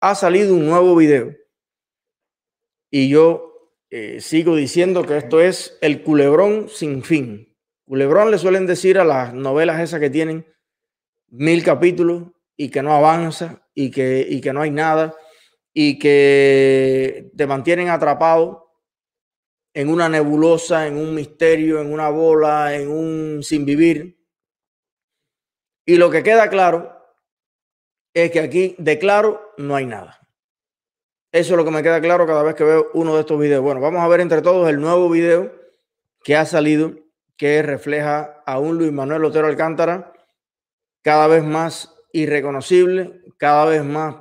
ha salido un nuevo video. Y yo eh, sigo diciendo que esto es el culebrón sin fin. Culebrón le suelen decir a las novelas esas que tienen mil capítulos y que no avanza y que, y que no hay nada y que te mantienen atrapado en una nebulosa, en un misterio, en una bola, en un sin vivir. Y lo que queda claro es que aquí de claro no hay nada. Eso es lo que me queda claro cada vez que veo uno de estos videos. Bueno, vamos a ver entre todos el nuevo video que ha salido que refleja a un Luis Manuel Otero Alcántara cada vez más irreconocible, cada vez más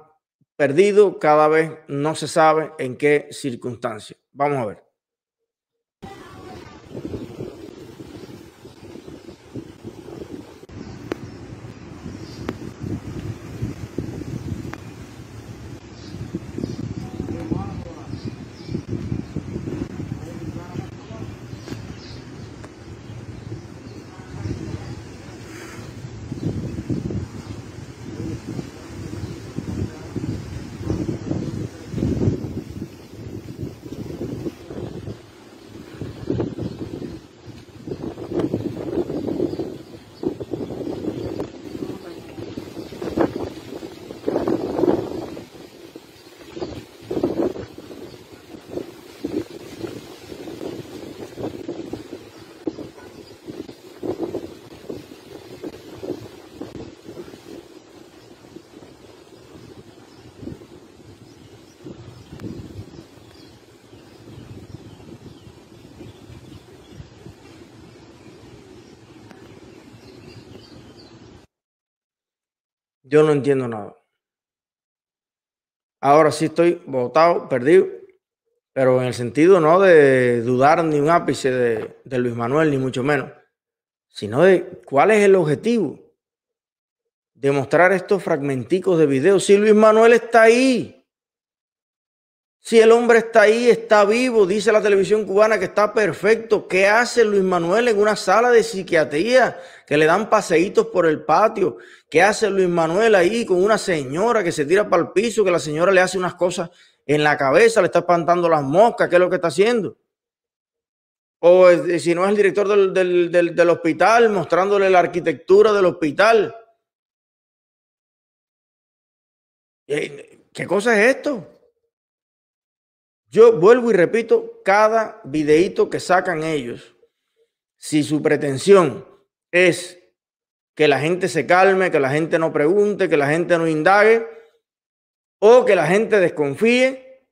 perdido, cada vez no se sabe en qué circunstancia. Vamos a ver. Yo no entiendo nada. Ahora sí estoy votado, perdido, pero en el sentido no de dudar ni un ápice de, de Luis Manuel, ni mucho menos, sino de cuál es el objetivo de mostrar estos fragmenticos de video. Si Luis Manuel está ahí, si el hombre está ahí, está vivo, dice la televisión cubana que está perfecto. ¿Qué hace Luis Manuel en una sala de psiquiatría? Que le dan paseitos por el patio. ¿Qué hace Luis Manuel ahí con una señora que se tira para el piso, que la señora le hace unas cosas en la cabeza, le está espantando las moscas? ¿Qué es lo que está haciendo? O si no es el director del, del hospital, mostrándole la arquitectura del hospital. Eh, ¿Qué cosa es esto? Yo vuelvo y repito, cada videíto que sacan ellos, si su pretensión es que la gente se calme, que la gente no pregunte, que la gente no indague, o que la gente desconfíe,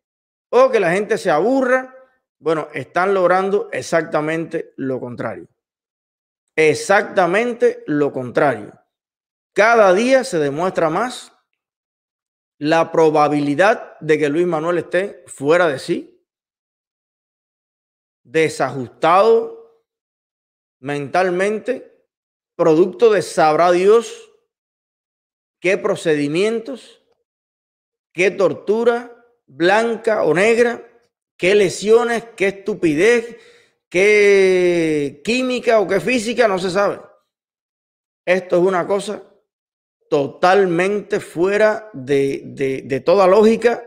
o que la gente se aburra, bueno, están logrando exactamente lo contrario. Exactamente lo contrario. Cada día se demuestra más la probabilidad de que Luis Manuel esté fuera de sí, desajustado mentalmente, producto de sabrá Dios qué procedimientos, qué tortura, blanca o negra, qué lesiones, qué estupidez, qué química o qué física, no se sabe. Esto es una cosa totalmente fuera de, toda lógica.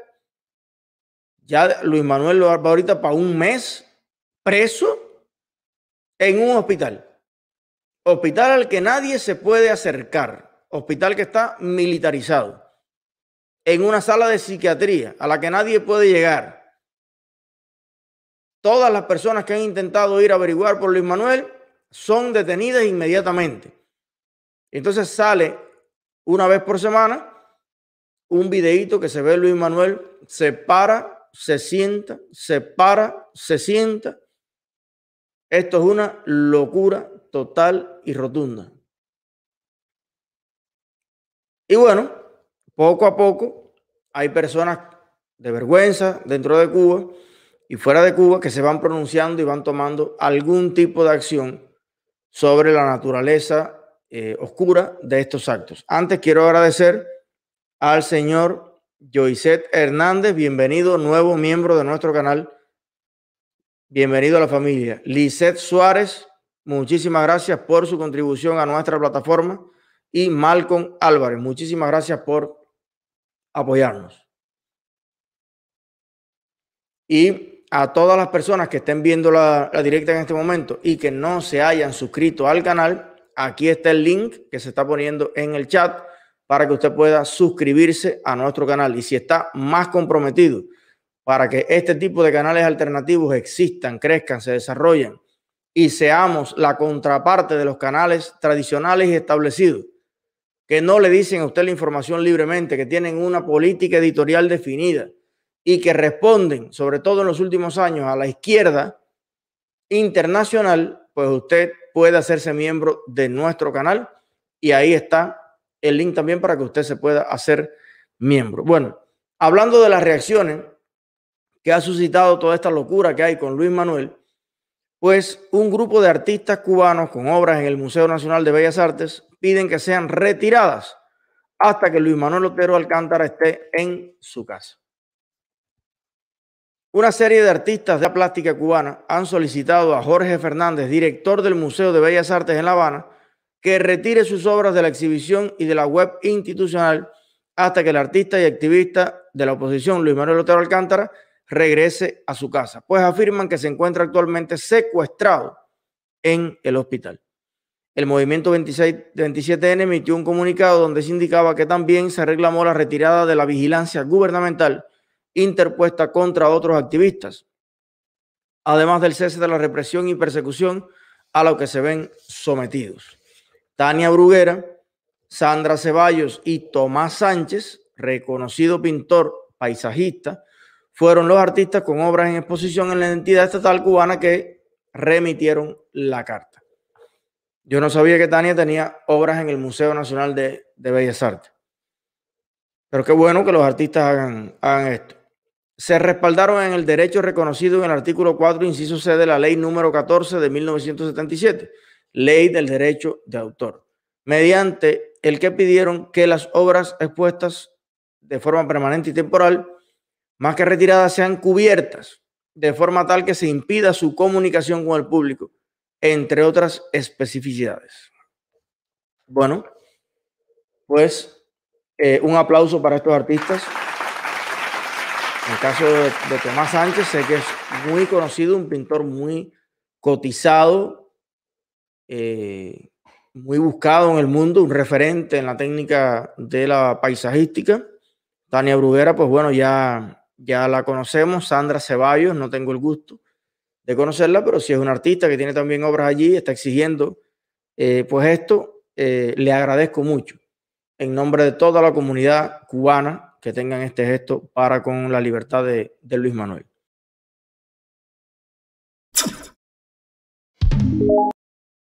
Ya Luis Manuel lo va ahorita para un mes preso en un hospital. Hospital al que nadie se puede acercar. Hospital que está militarizado. En una sala de psiquiatría a la que nadie puede llegar. Todas las personas que han intentado ir a averiguar por Luis Manuel son detenidas inmediatamente. Entonces sale una vez por semana un videíto que se ve Luis Manuel, se para, se sienta, se para, se sienta. Esto es una locura total y rotunda. Y bueno, poco a poco hay personas de vergüenza dentro de Cuba y fuera de Cuba que se van pronunciando y van tomando algún tipo de acción sobre la naturaleza eh, oscura de estos actos. Antes quiero agradecer al señor Joiset Hernández, bienvenido, nuevo miembro de nuestro canal. Bienvenido a la familia. Lisette Suárez, muchísimas gracias por su contribución a nuestra plataforma. Y Malcolm Álvarez, muchísimas gracias por apoyarnos. Y a todas las personas que estén viendo la, la directa en este momento y que no se hayan suscrito al canal, aquí está el link que se está poniendo en el chat para que usted pueda suscribirse a nuestro canal. Y si está más comprometido para que este tipo de canales alternativos existan, crezcan, se desarrollen y seamos la contraparte de los canales tradicionales y establecidos, que no le dicen a usted la información libremente, que tienen una política editorial definida y que responden, sobre todo en los últimos años, a la izquierda internacional, pues usted puede hacerse miembro de nuestro canal y ahí está el link también para que usted se pueda hacer miembro. Bueno, hablando de las reacciones que ha suscitado toda esta locura que hay con Luis Manuel, pues un grupo de artistas cubanos con obras en el Museo Nacional de Bellas Artes piden que sean retiradas hasta que Luis Manuel Otero Alcántara esté en su casa. Una serie de artistas de la plástica cubana han solicitado a Jorge Fernández, director del Museo de Bellas Artes en La Habana, que retire sus obras de la exhibición y de la web institucional hasta que el artista y activista de la oposición, Luis Manuel Otero Alcántara, regrese a su casa, pues afirman que se encuentra actualmente secuestrado en el hospital. El movimiento 26, 27N emitió un comunicado donde se indicaba que también se reclamó la retirada de la vigilancia gubernamental interpuesta contra otros activistas, además del cese de la represión y persecución a lo que se ven sometidos. Tania Bruguera, Sandra Ceballos y Tomás Sánchez, reconocido pintor paisajista, fueron los artistas con obras en exposición en la entidad estatal cubana que remitieron la carta. Yo no sabía que Tania tenía obras en el Museo Nacional de, Bellas Artes. Pero qué bueno que los artistas hagan, hagan esto. Se respaldaron en el derecho reconocido en el artículo 4, inciso C de la ley número 14 de 1977 ley del derecho de autor, mediante el que pidieron que las obras expuestas de forma permanente y temporal, más que retiradas, sean cubiertas de forma tal que se impida su comunicación con el público, entre otras especificidades. Bueno, pues eh, un aplauso para estos artistas. En el caso de, Tomás Sánchez, sé que es muy conocido, un pintor muy cotizado, eh, muy buscado en el mundo, un referente en la técnica de la paisajística. Tania Bruguera, pues bueno, ya, ya la conocemos. Sandra Ceballos, no tengo el gusto de conocerla, pero si es una artista que tiene también obras allí, está exigiendo, eh, pues esto eh, le agradezco mucho en nombre de toda la comunidad cubana que tengan este gesto para con la libertad de Luis Manuel.